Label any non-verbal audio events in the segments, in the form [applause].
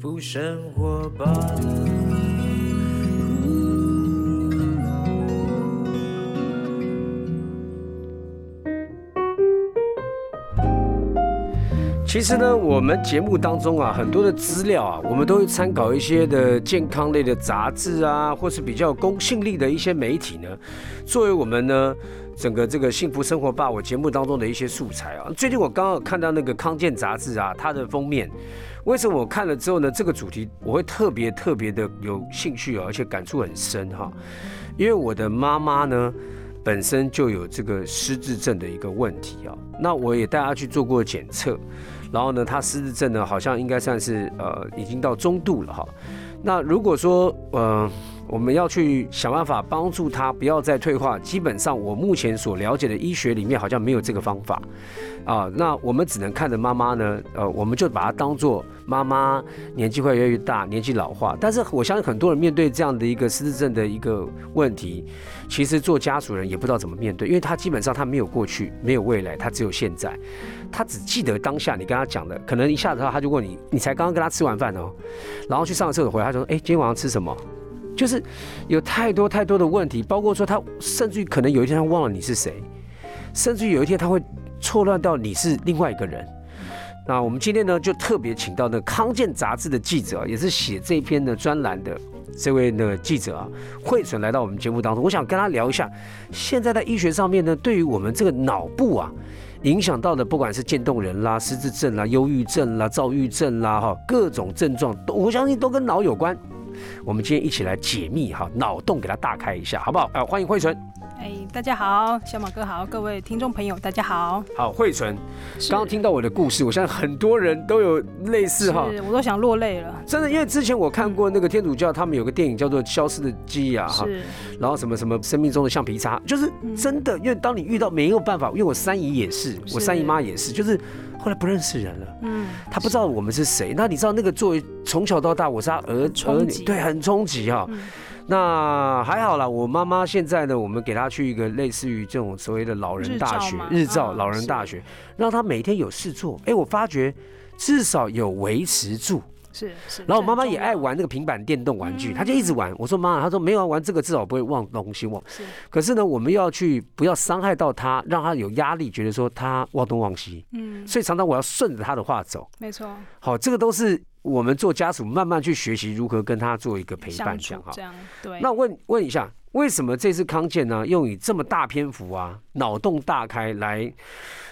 幸福生活吧。其实呢，我们节目当中啊，很多的资料啊，我们都会参考一些的健康类的杂志啊，或是比较公信力的一些媒体呢，作为我们呢整个这个幸福生活吧我节目当中的一些素材啊。最近我刚好看到那个康健杂志啊，它的封面，为什么我看了之后呢，这个主题我会特别特别的有兴趣，而且感触很深哈，因为我的妈妈呢本身就有这个失智症的一个问题啊，那我也带她去做过检测。然后呢，她失智症呢，好像应该算是呃，已经到中度了哈。那如果说嗯，我们要去想办法帮助他不要再退化，基本上我目前所了解的医学里面好像没有这个方法。啊，那我们只能看着妈妈呢，呃，我们就把它当做妈妈年纪会越来越大，年纪老化。但是我相信很多人面对这样的一个失智症的一个问题，其实做家属人也不知道怎么面对，因为他基本上他没有过去，没有未来，他只有现在，他只记得当下你跟他讲的，可能一下子他就问你，你才刚刚跟他吃完饭哦，然后去上厕所回来，他说，哎，今天晚上吃什么？就是有太多太多的问题，包括说他甚至于可能有一天他忘了你是谁，甚至于有一天他会。错乱到你是另外一个人，那我们今天呢就特别请到那康健杂志的记者，也是写这篇的专栏的这位的记者啊，惠纯来到我们节目当中，我想跟他聊一下，现在在医学上面呢，对于我们这个脑部啊影响到的，不管是渐冻人啦、失智症啦、忧郁症啦、躁郁症啦，哈，各种症状，我相信都跟脑有关。我们今天一起来解密哈，脑洞给它大开一下，好不好？啊，欢迎慧纯。哎，大家好，小马哥好，各位听众朋友，大家好。好，慧纯，刚刚听到我的故事，我相信很多人都有类似哈，我都想落泪了。真的，因为之前我看过那个天主教，他们有个电影叫做《消失的记忆》啊，哈，然后什么什么生命中的橡皮擦，就是真的，因为当你遇到没有办法，因为我三姨也是，我三姨妈也是，就是后来不认识人了，嗯，他不知道我们是谁。那你知道那个作为从小到大，我是他儿儿女，对，很冲击哈。那还好啦，我妈妈现在呢，我们给她去一个类似于这种所谓的老人大学，日照老人大学，让她每天有事做。哎，我发觉至少有维持住。是是。然后我妈妈也爱玩那个平板电动玩具，她就一直玩。我说妈，她说没有玩这个，至少不会忘东西忘。是。可是呢，我们要去不要伤害到她，让她有压力，觉得说她忘东忘西。嗯。所以常常我要顺着她的话走。没错。好，这个都是。我们做家属慢慢去学习如何跟他做一个陪伴，这样哈。对。那问问一下，为什么这次康健呢，用以这么大篇幅啊，脑洞大开来？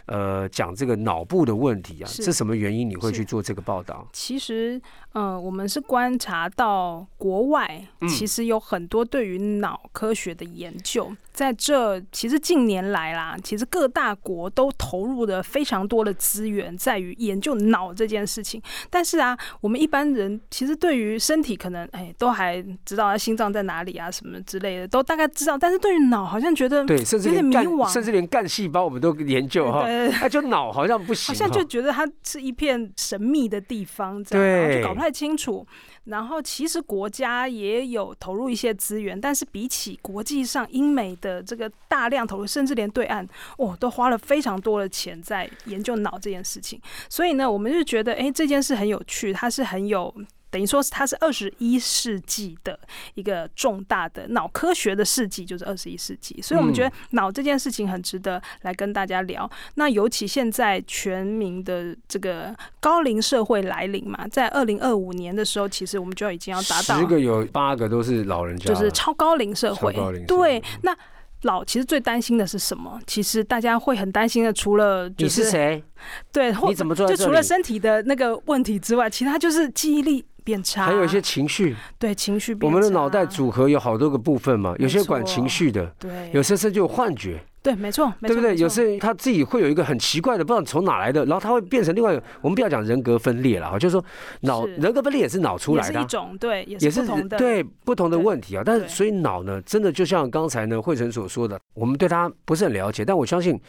呃，讲这个脑部的问题啊，是什么原因你会去做这个报道？其实，呃，我们是观察到国外其实有很多对于脑科学的研究，在这其实近年来啦，其实各大国都投入了非常多的资源在于研究脑这件事情。但是啊，我们一般人其实对于身体可能哎都还知道他心脏在哪里啊什么之类的都大概知道，但是对于脑好像觉得对，甚至连干甚至连干细胞我们都研究哈。哎，就脑好像不行，好像就觉得它是一片神秘的地方，这样就搞不太清楚。然后其实国家也有投入一些资源，但是比起国际上英美的这个大量投入，甚至连对岸哦都花了非常多的钱在研究脑这件事情。所以呢，我们就觉得哎这件事很有趣，它是很有。等于说是它是二十一世纪的一个重大的脑科学的世纪，就是二十一世纪，所以我们觉得脑这件事情很值得来跟大家聊。那尤其现在全民的这个高龄社会来临嘛，在二零二五年的时候，其实我们就已经要达到十个有八个都是老人家，就是超高龄社会。对，那老其实最担心的是什么？其实大家会很担心的，除了你是谁，对，你怎么做？就除了身体的那个问题之外，其他就是记忆力。变差，还有一些情绪，对情绪。我们的脑袋组合有好多个部分嘛，有些管情绪的，对，有些甚至有幻觉，对，没错，对不对？有时他自己会有一个很奇怪的，不知道从哪来的，然后他会变成另外一个。我们不要讲人格分裂了啊，就是说脑人格分裂也是脑出来的一种，对，也是不同的，对不同的问题啊。但是所以脑呢，真的就像刚才呢慧成所说的，我们对他不是很了解，但我相信。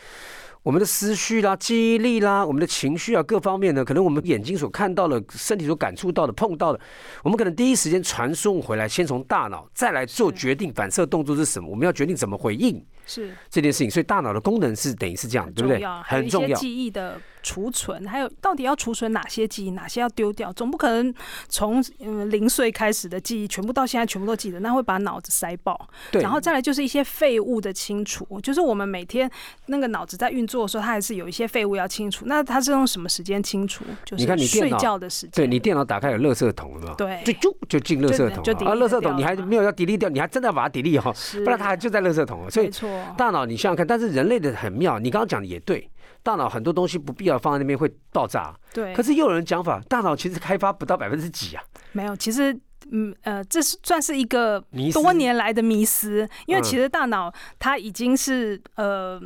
我们的思绪啦、记忆力啦、我们的情绪啊，各方面呢，可能我们眼睛所看到的、身体所感触到的、碰到的，我们可能第一时间传送回来，先从大脑再来做决定，反射动作是什么？我们要决定怎么回应。是这件事情，所以大脑的功能是等于是这样，对不对？很重要。记忆的储存，还有到底要储存哪些记忆，哪些要丢掉，总不可能从嗯零岁开始的记忆全部到现在全部都记得，那会把脑子塞爆。对，然后再来就是一些废物的清除，就是我们每天那个脑子在运作的时候，它还是有一些废物要清除。那它是用什么时间清除？就是你看你睡脑觉的时间。对你电脑打开有垃圾桶了嘛？对就就就进垃圾桶就就啊垃圾桶你还没有要 delete 掉，你还真的要把它 delete 哈，是不然它还就在垃圾桶哦。所以没错，大脑你想想看，但是人类的很妙，你刚刚讲的也对，大脑很多东西不必要放在那边会爆炸，对。可是又有人讲法，大脑其实开发不到百分之几啊，没有，其实。嗯呃，这是算是一个多年来的迷思，因为嗯其实大脑它已经是呃。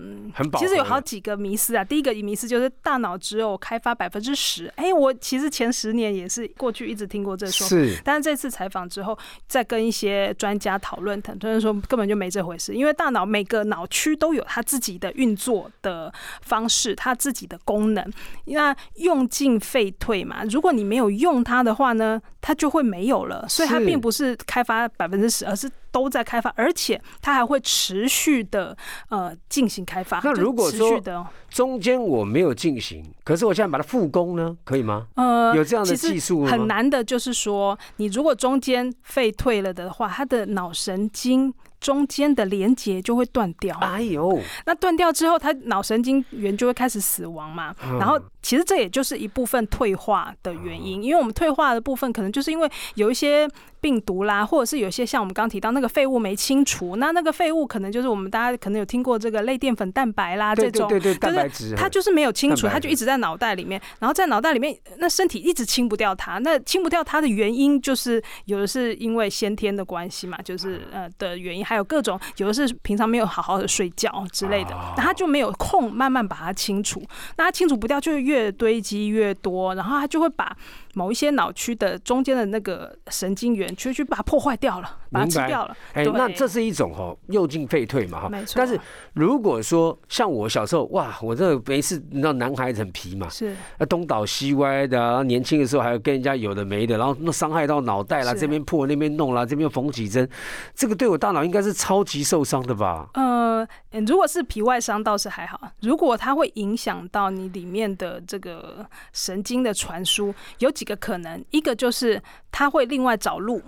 其实有好几个迷思啊。第一个迷思就是大脑只有开发百分之十，哎，我其实前十年也是过去一直听过这说法，是但是这次采访之后，再跟一些专家讨论，很多人说根本就没这回事，因为大脑每个脑区都有它自己的运作的方式，它自己的功能。那用进废退嘛，如果你没有用它的话呢，它就会没有了。所以它并不是开发百分之十，而是都在开发，而且它还会持续的呃进行开发。那如果说中间我没有进行，可是我现在把它复工呢，可以吗？呃，有这样的技术很难的，就是说，你如果中间废退了的话，它的脑神经中间的连接就会断掉。哎呦，那断掉之后，它脑神经元就会开始死亡嘛。嗯然后，其实这也就是一部分退化的原因，因为我们退化的部分可能就是因为有一些病毒啦，或者是有些像我们刚提到那个废物没清除，那那个废物可能就是我们大家可能有听过这个类淀粉蛋白啦这种。对对对，蛋就是白质，它就是没有清除，它就一直在脑袋里面，然后在脑袋里面，那身体一直清不掉它。那清不掉它的原因，就是有的是因为先天的关系嘛，就是呃的原因，还有各种有的是平常没有好好的睡觉之类的，那它就没有空慢慢把它清除。那它清除不掉，就会越堆积越多，然后他就会把某一些脑区的中间的那个神经元去去把它破坏掉了，把它吃掉了。哎，对。那这是一种哈右进废退嘛哈。没，错。但是如果说像我小时候，哇，我这没事，你知道男孩子很皮嘛，是。啊东倒西歪的啊，然后年轻的时候还有跟人家有的没的，然后那伤害到脑袋啦，这边破那边弄啦，这边缝几针，这个对我大脑应该是超级受伤的吧？呃，嗯如果是皮外伤倒是还好，如果它会影响到你里面的这个神经的传输，有几个可能，一个就是他会另外找路，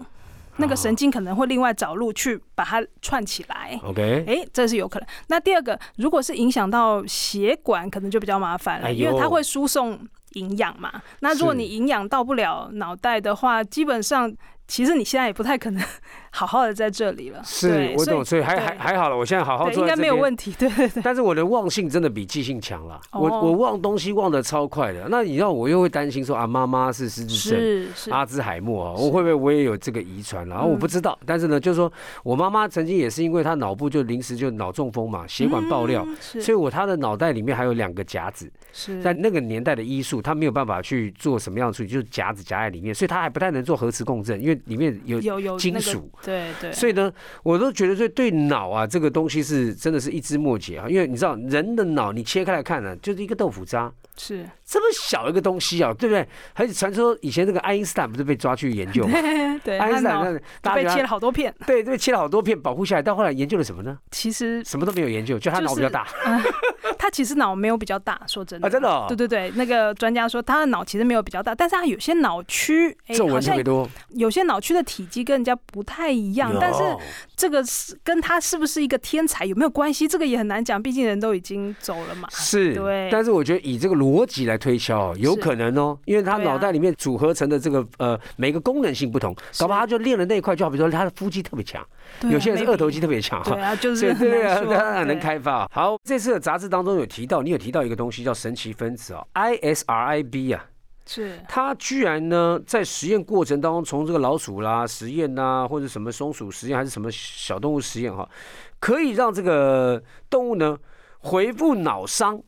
那个神经可能会另外找路去把它串起来。OK，诶，这是有可能。那第二个，如果是影响到血管，可能就比较麻烦了，哎因为它会输送营养嘛。那如果你营养到不了脑袋的话，基本上其实你现在也不太可能 [laughs] 好好的在这里了。是我懂，所以还对还还好了，我现在好好做，应该。没有问题。[laughs] 对对对。但是我的忘性真的比记性强了，我哦我忘东西忘得超快的。那你知道我又会担心说啊，妈妈是失智症，阿兹海默啊，我会不会我也有这个遗传然后我不嗯知道，但是呢，就是说我妈妈曾经也是因为她脑部就临时就脑中风嘛，血管爆料，所以我她的脑袋里面还有两个夹子，是在那个年代的医术，她没有办法去做什么样的处理，就是夹子夹在里面，所以她还不太能做核磁共振，因为里面有金属。对对，所以呢，我都觉得对对脑啊这个东西是真的是一知莫解啊，因为你知道人的脑你切开来看呢、就是一个豆腐渣，是这么小一个东西啊，对不对？而且传说以前那个爱因斯坦不是被抓去研究吗？[laughs] 对，爱因斯坦那被切了好多片，他对被切了好多片保护下来，到后来研究了什么呢？其实什么都没有研究，就他脑比较大。[laughs] 他其实脑没有比较大，说真的啊真的哦对对对，那个专家说他的脑其实没有比较大，但是他有些脑区，哎，皱纹特别多，有些脑区的体积跟人家不太一样，但是这个是跟他是不是一个天才有没有关系？这个也很难讲，毕竟人都已经走了嘛。是，对但是我觉得以这个逻辑来推敲哦，有可能哦，因为他脑袋里面组合成的这个呃每个功能性不同，搞不好他就练了那一块，就好比说他的腹肌特别强，有些人是二头肌特别强哈。对啊，就是对啊，难说他很能开发。好，这次的杂志当中有提到，你有提到一个东西叫神奇分子哦，ISRIB 啊，是它居然呢在实验过程当中，从这个老鼠啦实验呐，或者什么松鼠实验，还是什么小动物实验哈，可以让这个动物呢回复脑伤。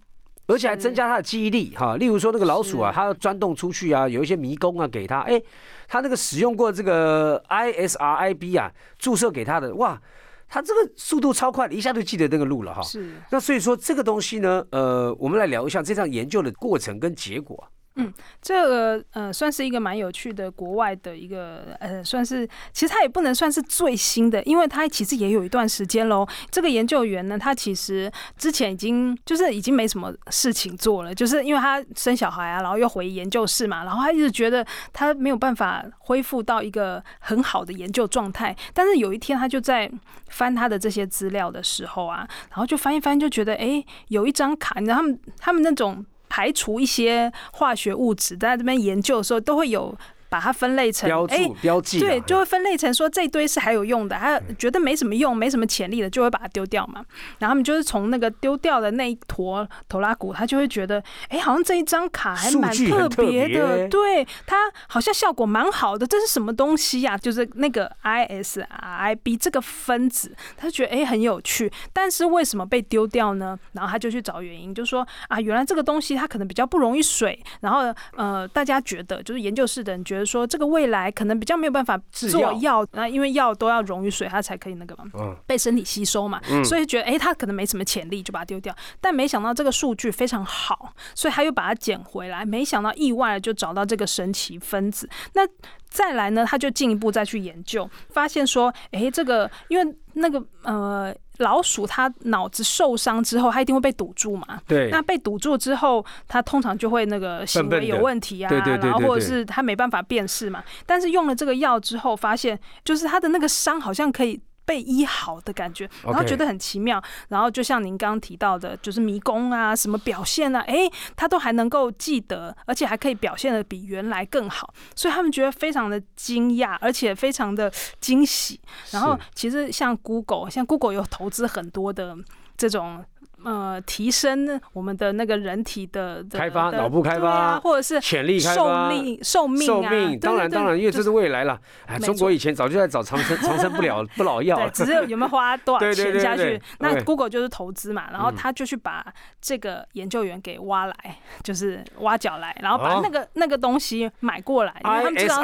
而且还增加他的记忆力哈，例如说那个老鼠啊，是。它要钻洞出去啊，有一些迷宫啊给它，哎，它那个使用过这个 ISRIB 啊，注射给它的，哇，它这个速度超快，一下就记得那个路了哈。是。那所以说这个东西呢，呃，我们来聊一下这项研究的过程跟结果嗯。这个呃，算是一个蛮有趣的国外的一个呃，算是其实它也不能算是最新的，因为它其实也有一段时间喽。这个研究员呢，他其实之前已经就是已经没什么事情做了，就是因为他生小孩啊，然后又回研究室嘛，然后他一直觉得他没有办法恢复到一个很好的研究状态。但是有一天，他就在翻他的这些资料的时候啊，然后就翻一翻，就觉得哎，有一张卡，你知道他们他们那种。排除一些化学物质，在这边研究的时候，都会有。把它分类成标注标记，对，就会分类成说这堆是还有用的，他觉得没什么用、没什么潜力的，就会把它丢掉嘛。然后他们就是从那个丢掉的那一坨头拉骨，他就会觉得，哎，好像这一张卡还蛮特别的，对，它好像效果蛮好的。这是什么东西呀？就是那个 ISRIB 这个分子，他就觉得哎很有趣，但是为什么被丢掉呢？然后他就去找原因，就说啊，原来这个东西它可能比较不容易水，然后呃，大家觉得就是研究室的人觉得。说这个未来可能比较没有办法做药，那因为药都要溶于水，它才可以那个嘛，被身体吸收嘛，所以觉得哎，它可能没什么潜力，就把它丢掉。但没想到这个数据非常好，所以他又把它捡回来。没想到意外就找到这个神奇分子。那再来呢，他就进一步再去研究，发现说，哎，这个因为那个呃。老鼠它脑子受伤之后，它一定会被堵住嘛？对。那被堵住之后，它通常就会那个行为有问题啊，然后或者是它没办法辨识嘛。但是用了这个药之后，发现就是它的那个伤好像可以。被医好的感觉，然后觉得很奇妙，然后就像您刚刚提到的，就是迷宫啊，什么表现啊，哎，他都还能够记得，而且还可以表现的比原来更好，所以他们觉得非常的惊讶，而且非常的惊喜。然后其实像 Google，像 Google 有投资很多的这种。呃，提升我们的那个人体的开发，脑部开发，或者是潜力开发，寿命寿命寿命，当然当然，因为这是未来了。哎，中国以前早就在找长生 [laughs] 长生不了 [laughs] 不老药，只是有没有花多少钱下去。那 Google 就是投资嘛，然后他就去把这个研究员给挖来，就是挖角来，然后把那个那个东西买过来，因为他们知道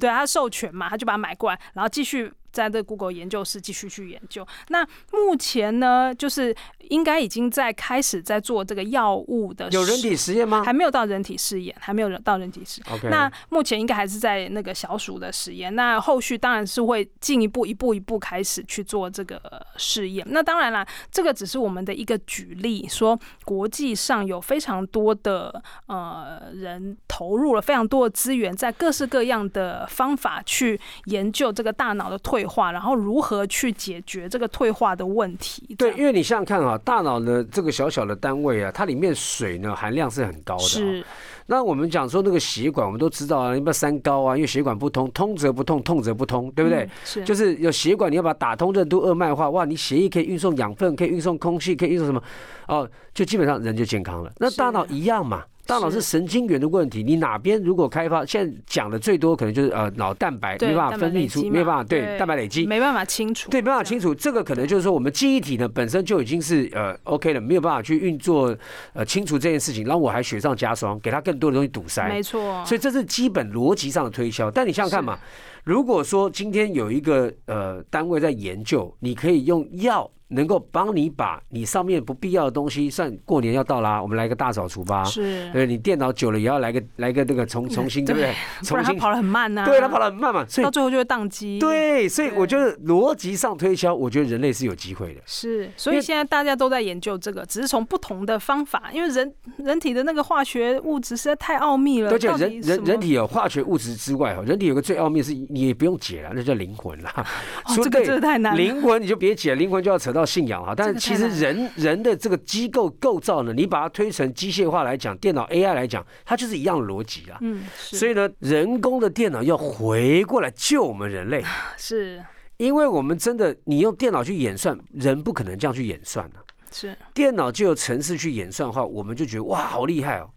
对他授权嘛，他就把它买过来，然后继续。在这 Google 研究室继续去研究。那目前呢，就是应该已经在开始在做这个药物的有人体实验吗？还没有到人体试验，还没有到人体试。那目前应该还是在那个小鼠的实验。那后续当然是会进一步一步一步开始去做这个试验。那当然啦，这个只是我们的一个举例，说国际上有非常多的呃人投入了非常多的资源，在各式各样的方法去研究这个大脑的退。化，然后如何去解决这个退化的问题？对，因为你想想看啊，大脑的这个小小的单位啊，它里面水呢含量是很高的。是。那我们讲说那个血管，我们都知道啊，你不要三高啊，因为血管不通，通则不痛，痛则不通，对不对？是。就是有血管，你要把它打通任督二脉的话，哇，你血液可以运送养分，可以运送空气，可以运送什么？哦，就基本上人就健康了。那大脑一样嘛。大脑是神经元的问题，你哪边如果开发，现在讲的最多可能就是呃脑蛋白没办法分泌出，没有办法对蛋白累积，没办法清楚，对没办法清楚，这个可能就是说我们记忆体呢本身就已经是呃 OK 了，没有办法去运作呃清除这件事情，然后我还雪上加霜，给它更多的东西堵塞，没错，所以这是基本逻辑上的推销。但你想想看嘛，如果说今天有一个呃单位在研究，你可以用药。能够帮你把你上面不必要的东西，算过年要到啦，我们来个大扫除吧。是，对，你电脑久了也要来个来个那个重 [laughs] 重新，对不对？重新它跑得很慢呐。对，它跑得很慢嘛，所以到最后就会宕机。对，所以我觉得逻辑上推销，我觉得人类是有机会的。是，所以现在大家都在研究这个，只是从不同的方法，因为人人体的那个化学物质实在太奥秘了。而且人人人体有化学物质之外，哈，人体有个最奥秘是，你也不用解了，那叫灵魂啦。[laughs] 哦，这个真的太难。灵魂你就别解，灵魂就要扯到信仰哈，但是。其实人人的这个机构构造呢，你把它推成机械化来讲，电脑 AI 来讲，它就是一样逻辑啊。嗯，所以呢，人工的电脑要回过来救我们人类，是因为我们真的，你用电脑去演算，人不可能这样去演算的。是电脑就有程式去演算的话，我们就觉得哇，好厉害哦。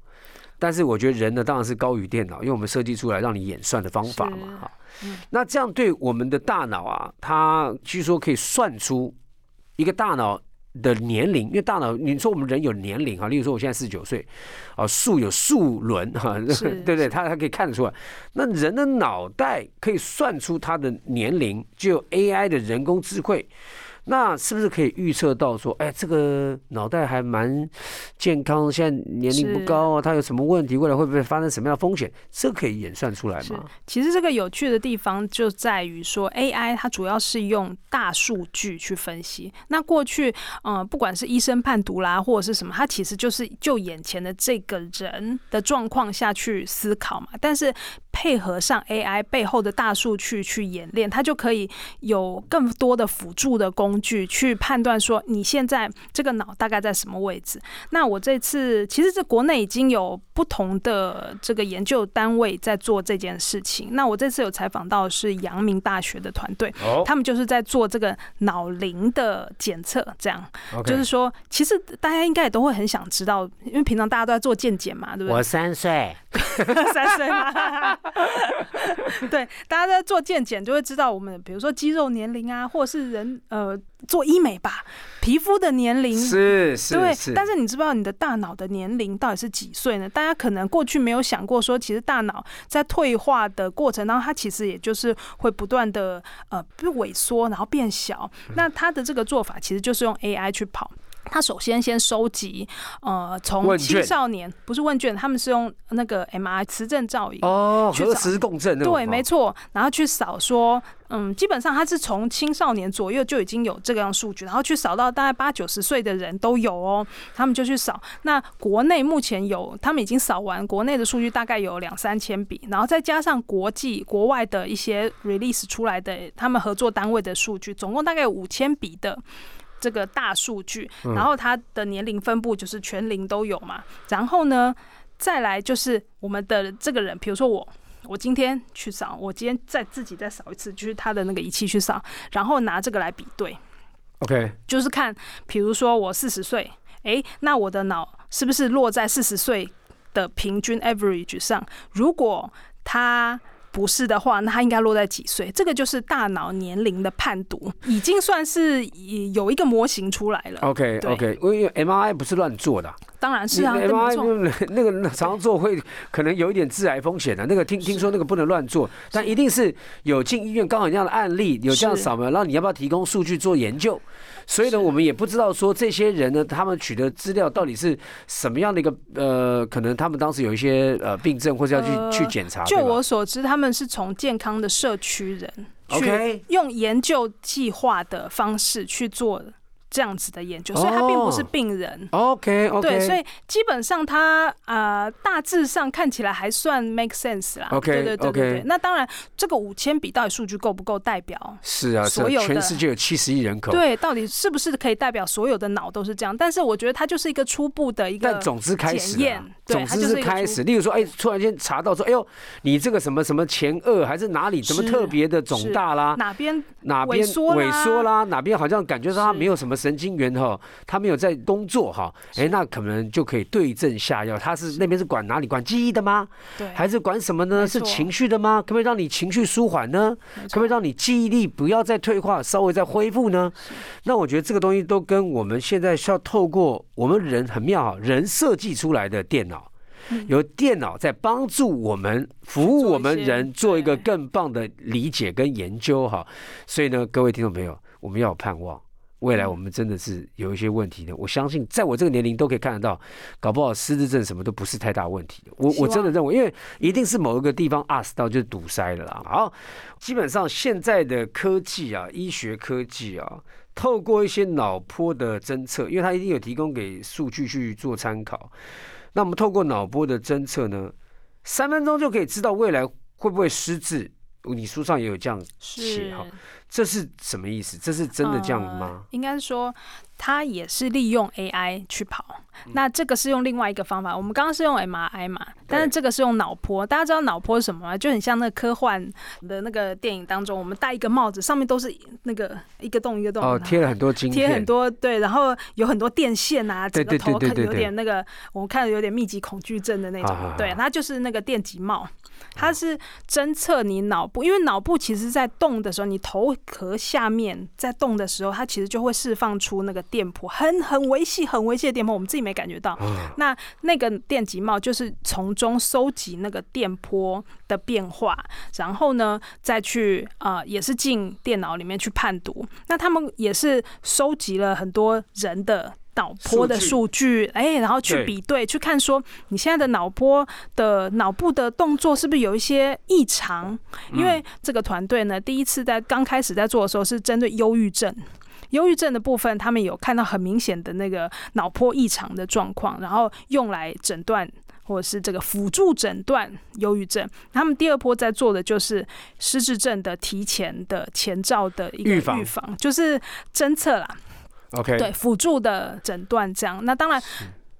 但是我觉得人呢，当然是高于电脑，因为我们设计出来让你演算的方法嘛。哈，那这样对我们的大脑啊，它据说可以算出一个大脑。的年龄，因为大脑，你说我们人有年龄哈，例如说我现在四十九岁，啊，树有树轮哈，对不 [laughs] 对？他他可以看得出来。那人的脑袋可以算出他的年龄，就有 AI 的人工智慧，那是不是可以预测到说，哎，这个脑袋还蛮健康现在年龄不高啊，他有什么问题，未来会不会发生什么样的风险，这可以演算出来吗？其实这个有趣的地方就在于说，AI 它主要是用大数据去分析。那过去，嗯，不管是医生判读啦，或者是什么，它其实就是就眼前的这个人的状况下去思考嘛。但是配合上 AI 背后的大数据去演练，它就可以有更多的辅助的工具去判断说你现在这个脑大概在什么位置。那我这次其实，在国内已经有不同的这个研究单位在做这件事情。那我这次有采访到是阳明大学的团队，他们就是在做这个脑龄的检测。这样，就是说，其实大家应该也都会很想知道，因为平常大家都在做健检嘛，对不对？我三岁，[laughs] 三岁吗？[laughs] 对，大家在做健检就会知道，我们比如说肌肉年龄啊，或者是人呃做医美吧，皮肤的年龄是是，对。但是你知不知道你的大脑的年龄到底是几岁呢？大家可能过去没有想过，说其实大脑在退化的过程当中，它其实也就是会不断的呃萎缩，然后变小。那它的这个做法其实就是用 AI 去跑。他首先先收集，呃，从青少年不是问卷，他们是用那个 MRI 磁振造影哦，核磁共振对，没错，然后去扫说，嗯，基本上他是从青少年左右就已经有这个样数据，然后去扫到大概八九十岁的人都有哦，他们就去扫。那国内目前有，他们已经扫完国内的数据，大概有两三千笔，然后再加上国际国外的一些 release 出来的他们合作单位的数据，总共大概有五千笔的。这个大数据，然后它的年龄分布就是全龄都有嘛。然后呢，再来就是我们的这个人，比如说我，我今天去扫，我今天再自己再扫一次，就是他的那个仪器去扫，然后拿这个来比对。OK，就是看，比如说我四十岁，哎，那我的脑是不是落在四十岁的平均 average 上？如果他不是的话，那他应该落在几岁？这个就是大脑年龄的判读，已经算是有一个模型出来了。OK OK，因为 MRI 不是乱做的。当然是啊，MRI 那个常常做会可能有一点致癌风险的。那个听听说那个不能乱做，但一定是有进医院刚好这样的案例，有这样扫描，然后你要不要提供数据做研究？所以呢，我们也不知道说这些人呢，他们取得资料到底是什么样的一个呃，可能他们当时有一些呃病症，或者要去去检查。就我所知，他们是从健康的社区人去用研究计划的方式去做。这样子的研究，所以他并不是病人。OK，OK。对，所以基本上他呃大致上看起来还算 make sense 啦。OK，对对对对对。那当然，这个五千笔到底数据够不够代表？是啊，所有全世界有七十亿人口。对，到底是不是可以代表所有的脑都是这样？但是我觉得它就是一个初步的一个但总之开始验，总之是开始。例如说，哎，突然间查到说，哎呦，你这个什么什么前额还是哪里怎么特别的肿大啦？哪边哪边萎缩啦？哪边好像感觉到他没有什么。神经元哈，他没有在工作哈，哎，那可能就可以对症下药。他是那边是管哪里？管记忆的吗？对，还是管什么呢？是情绪的吗？可不可以让你情绪舒缓呢？可不可以让你记忆力不要再退化，稍微再恢复呢？那我觉得这个东西都跟我们现在需要透过我们人很妙，人设计出来的电脑，有电脑在帮助我们服务我们人做一个更棒的理解跟研究哈。所以呢，各位听众朋友，我们要有盼望。未来我们真的是有一些问题的，我相信在我这个年龄都可以看得到，搞不好失智症什么都不是太大问题的。我我真的认为，因为一定是某一个地方 us 到就是堵塞了啦。好，基本上现在的科技啊，医学科技啊，透过一些脑波的侦测，因为它一定有提供给数据去做参考。那我们透过脑波的侦测呢，三分钟就可以知道未来会不会失智。你书上也有这样写哈。这是什么意思？这是真的这样吗？应该是说，它也是利用 AI 去跑。那这个是用另外一个方法。我们刚刚是用 MRI 嘛，但是这个是用脑波。大家知道脑波是什么吗？就很像那个科幻的那个电影当中，我们戴一个帽子，上面都是那个一个洞一个洞，哦，贴了很多晶贴很多对，然后有很多电线啊，整个头看有点那个，我们看有点密集恐惧症的那种。对，它就是那个电极帽，它是侦测你脑部，因为脑部其实在动的时候，你头。壳下面在动的时候，它其实就会释放出那个电波，很很微细、很微细的电波，我们自己没感觉到。那那个电极帽就是从中收集那个电波的变化，然后呢再去啊，也是进电脑里面去判读。那他们也是收集了很多人的脑波的数据，哎，然后去比对，去看说你现在的脑波的脑部的动作是不是有一些异常？因为这个团队呢，第一次在刚开始在做的时候是针对忧郁症，忧郁症的部分，他们有看到很明显的那个脑波异常的状况，然后用来诊断或者是这个辅助诊断忧郁症。他们第二波在做的就是失智症的提前的前兆的一个预防，就是侦测啦。OK，对辅助的诊断这样，那当然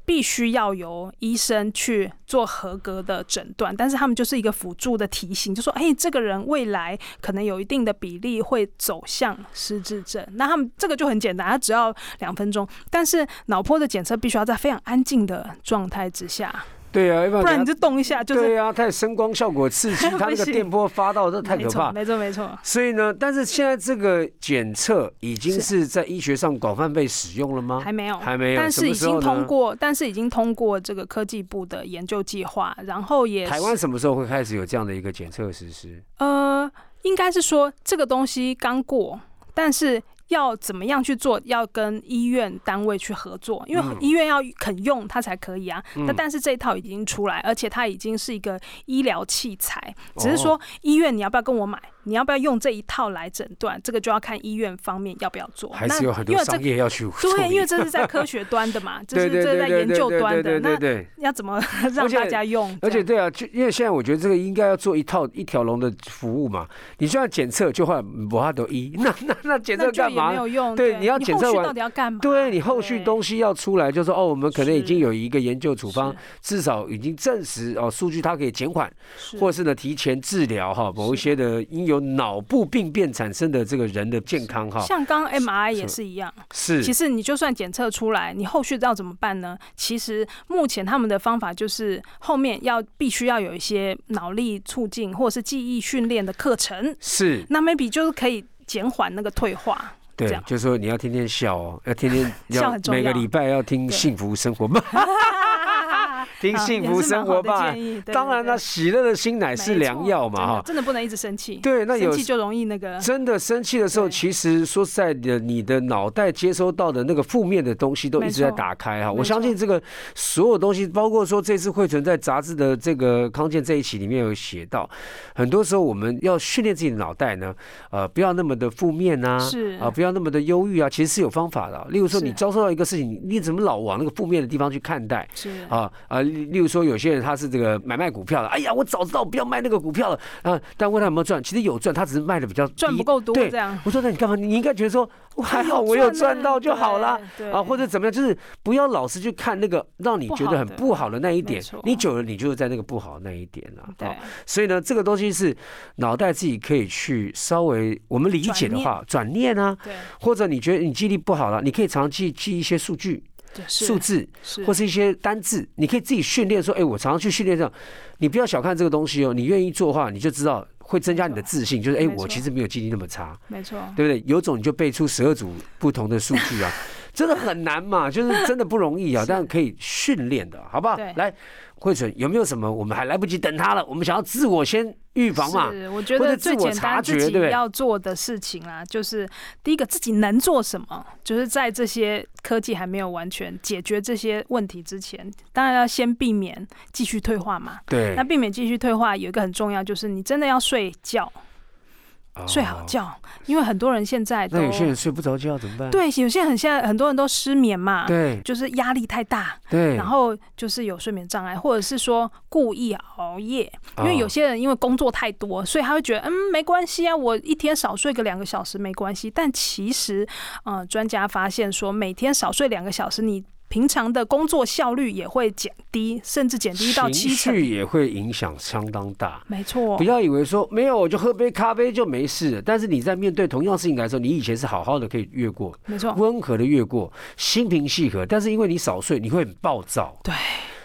必须要由医生去做合格的诊断，但是他们就是一个辅助的提醒，就说哎，这个人未来可能有一定的比例会走向失智症。那他们这个就很简单，他只要两分钟，但是脑波的检测必须要在非常安静的状态之下。对啊，不然你就动一下，就是对啊，太声光效果刺激，[laughs] 它那个电波发到这太可怕，没错没错。所以呢，但是现在这个检测已经是在医学上广泛被使用了吗？还没有，还没有，但是已经通过，但是已经通过这个科技部的研究计划，然后也台湾什么时候会开始有这样的一个检测实施？呃，应该是说这个东西刚过，但是。要怎么样去做？要跟医院单位去合作，因为医院要肯用它才可以啊。那但是这一套已经出来，而且它已经是一个医疗器材，只是说医院你要不要跟我买？你要不要用这一套来诊断？这个就要看医院方面要不要做。还是有很多商业要去 [laughs] 对，因为这是在科学端的嘛，[laughs] 这是这是在研究端的。那要怎么 [laughs] 让大家用？而且对啊，就因为现在我觉得这个应该要做一套一条龙的服务嘛。你就要检测，就换博哈德一，那那那检测干嘛？没有用。对，你要检测完到底要干嘛？对你后续东西要出来，就说哦，我们可能已经有一个研究处方，至少已经证实哦，数据它可以减缓，或是呢提前治疗哈某一些的应有脑部病。病变产生的这个人的健康哈，像刚 MRI 也是一样，是。其实你就算检测出来，你后续要怎么办呢？其实目前他们的方法就是后面要必须要有一些脑力促进或者是记忆训练的课程，是。那 maybe 就是可以减缓那个退化，对，就是说你要天天笑哦，要天天要 [laughs] 每个礼拜要听幸福生活吧。[laughs] [laughs] 听幸福生活吧，当然了，喜乐的心乃是良药嘛，哈，真的不能一直生气，对，那有生气就容易那个，真的生气的时候，其实说实在的，你的脑袋接收到的那个负面的东西都一直在打开哈。我相信这个所有东西，包括说这次会存在杂志的这个康健这一期里面有写到，很多时候我们要训练自己的脑袋呢，呃，不要那么的负面啊，是啊，不要那么的忧郁啊，其实是有方法的。例如说，你遭受到一个事情，你怎么老往那个负面的地方去看待？是啊啊。例如说，有些人他是这个买卖股票的，哎呀，我早知道不要卖那个股票了啊！但问他有没有赚，其实有赚，他只是卖的比较赚不够多。对，这样我说那你干嘛？你应该觉得说还好，我有赚到就好了啊，或者怎么样？就是不要老是去看那个让你觉得很不好的那一点，你久了你就是在那个不好的那一点了。对，所以呢，这个东西是脑袋自己可以去稍微我们理解的话转念啊，对，或者你觉得你记忆力不好了，你可以常记记一些数据。数字或是一些单字，你可以自己训练。说，哎，我常常去训练这样。你不要小看这个东西哦，你愿意做的话，你就知道会增加你的自信。就是，哎，我其实没有记忆力那么差，没错，对不对？有种你就背出十二组不同的数据啊，真的很难嘛，就是真的不容易啊，但可以训练的，好不好？来。慧存有没有什么？我们还来不及等他了，我们想要自我先预防嘛？是，我觉得最简单自己要做的事情啊，就是第一个自己能做什么，就是在这些科技还没有完全解决这些问题之前，当然要先避免继续退化嘛。对。那避免继续退化有一个很重要，就是你真的要睡觉。睡好觉，因为很多人现在那有些人睡不着觉怎么办？对，有些人现在很多人都失眠嘛，对，就是压力太大，对，然后就是有睡眠障碍，或者是说故意熬夜，因为有些人因为工作太多，所以他会觉得嗯没关系啊，我一天少睡个两个小时没关系。但其实，呃，专家发现说，每天少睡两个小时，你。平常的工作效率也会减低，甚至减低到七成，情绪也会影响相当大。没错，不要以为说没有我就喝杯咖啡就没事，但是你在面对同样事情来说，你以前是好好的可以越过，没错，温和的越过，心平气和。但是因为你少睡，你会很暴躁。对。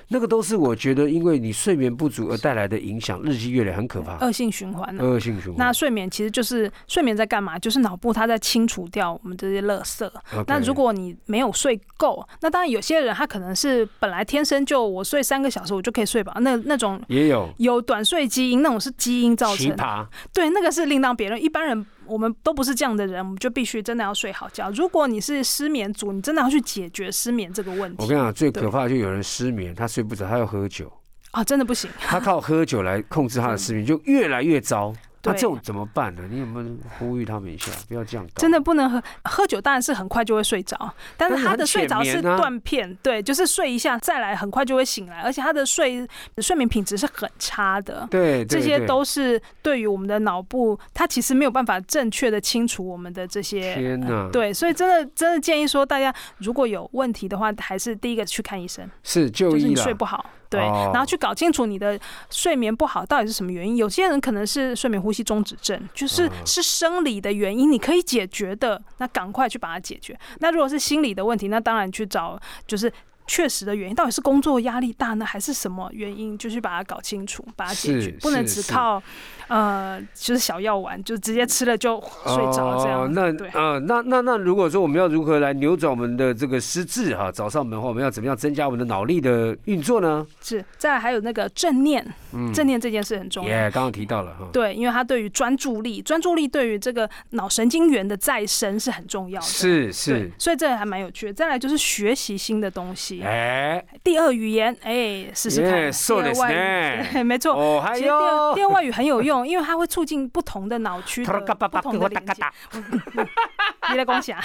那个都是我觉得，因为你睡眠不足而带来的影响，日积月累很可怕，恶性循环。恶性循环。那睡眠其实就是睡眠在干嘛？就是脑部它在清除掉我们这些垃圾。那如果你没有睡够，那当然有些人他可能是本来天生就我睡三个小时我就可以睡饱，那那种也有有短睡基因，那种是基因造成。奇葩。对，那个是另当别论。一般人我们都不是这样的人，我们就必须真的要睡好觉。如果你是失眠族，你真的要去解决失眠这个问题。我跟你讲，最可怕的就有人失眠，他睡不着，他要喝酒，啊，真的不行。[laughs] 他靠喝酒来控制他的失眠，就越来越糟。那对这种怎么办呢？你有没有呼吁他们一下，不要这样搞？真的不能喝喝酒，当然是很快就会睡着，但是他的睡着是断片，对，就是睡一下再来，很快就会醒来，而且他的睡睡眠品质是很差的。对，对这些都是对于我们的脑部，它其实没有办法正确的清除我们的这些。天哪，对，所以真的真的建议说，大家如果有问题的话，还是第一个去看医生，是就就是你。睡不好，对，哦然后去搞清楚你的睡眠不好到底是什么原因。有些人可能是睡眠呼吸中止症，就是嗯是生理的原因，你可以解决的，那赶快去把它解决。那如果是心理的问题，那当然去找就是。确实的原因到底是工作压力大呢，还是什么原因？就去把它搞清楚，把它解决，不能只靠呃，就是小药丸，就直接吃了就睡着这样。哦、那对呃，那那那如果说我们要如何来扭转我们的这个失智哈，找上门的话，我们要怎么样增加我们的脑力的运作呢？是。再来还有那个正念，嗯，正念这件事很重要。耶，刚刚提到了哈，对，因为它对于专注力，专注力对于这个脑神经元的再生是很重要的。是是，，所以这个还蛮有趣的。再来就是学习新的东西，哎，第二语言，哎，试试看。耶そうです第二外语ね对没[laughs] 错。哦，还其实第二有第，二外语很有用，[laughs] 因为它会促进不同的脑区的不同的[laughs] 连接。你来恭喜啊！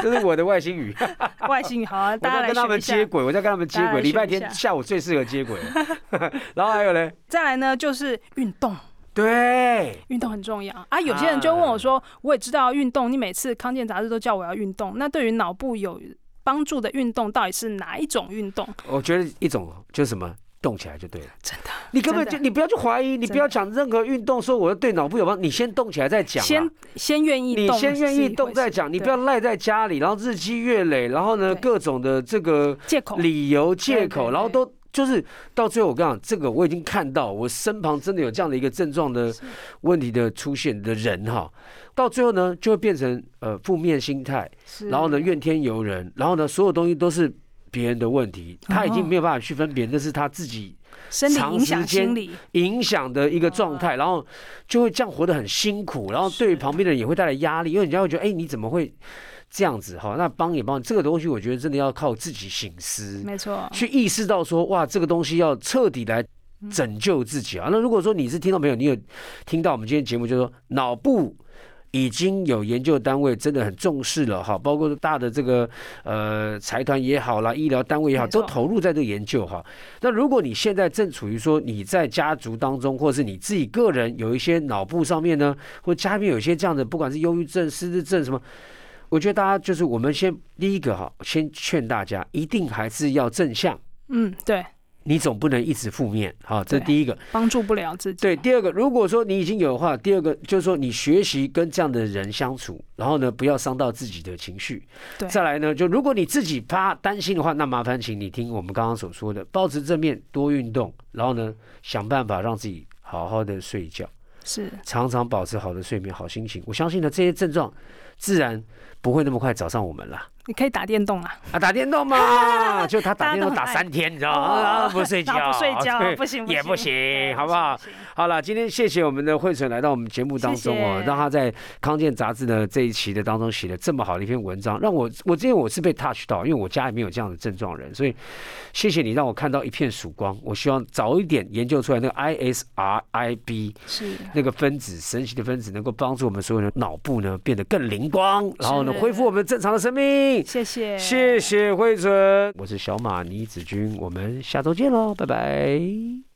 这是我的外星语，外星语好啊，我大家来在跟他们学一下。接轨，我在跟他们接大家来轨。礼拜学一下天下午最适合接轨，然后还有呢，再来呢，就是运动。对，运动很重要啊！有些人就问我说：“我也知道要运动，你每次康健杂志都叫我要运动，那对于脑部有 帮助的运动到底是哪一种运动？”我觉得一种就是什么。动起来就对了，真的，你根本就你不要去怀疑，你不要讲任何运动说我要对脑部有帮，你先动起来再讲啊。先先愿意你，先愿意动再讲，你不要赖在家里，然后日积月累，然后呢各种的这个借口。理由借口，然后都就是到最后我跟你讲，这个我已经看到我身旁真的有这样的一个症状的问题的出现的人哈，到最后呢就会变成呃负面心态，然后呢怨天尤人，然后呢所有东西都是别人的问题，他已经没有办法去分别，那是他自己长时间，影响的一个状态，然后就会这样活得很辛苦，然后对于旁边的人也会带来压力，因为人家会觉得，哎，你怎么会这样子？哈，那帮也帮，这个东西我觉得真的要靠自己醒思，没错，去意识到说，哇，这个东西要彻底来拯救自己啊。那如果说你是听到没有，你有听到我们今天节目，就是说脑部。已经有研究单位真的很重视了哈，包括大的这个呃财团也好啦，医疗单位也好，都投入在这个研究哈。那如果你现在正处于说你在家族当中，或是你自己个人有一些脑部上面呢，或家里面有一些这样的，不管是忧郁症、失智症什么，我觉得大家就是我们先第一个哈，先劝大家一定还是要正向，嗯，对，你总不能一直负面好，这是第一个。帮助不了自己。对，第二个，如果说你已经有的话，第二个就是说你学习跟这样的人相处，然后呢，不要伤到自己的情绪。对再来呢，就如果你自己怕担心的话，那麻烦请你听我们刚刚所说的，保持正面，多运动，然后呢，想办法让自己好好的睡觉，是常常保持好的睡眠、好心情。我相信呢，这些症状自然不会那么快找上我们了。你可以打电动啊，啊，打电动嘛，[laughs] 就他打电动打三天，你知道吗？不睡觉，不睡觉不行也不行，好不好？好了，今天谢谢我们的慧纯来到我们节目当中哦，让他在康健杂志的这一期的当中写了这么好的一篇文章，让我我之前我是被 touch 到，因为我家里面有这样的症状人，所以谢谢你让我看到一片曙光。我希望早一点研究出来那个 ISRIB 是那个分子神奇的分子，能够帮助我们所有人脑部呢变得更灵光，然后呢恢复我们正常的生命。谢谢，谢谢慧纯，我是小马倪子君，我们下周见喽，拜拜。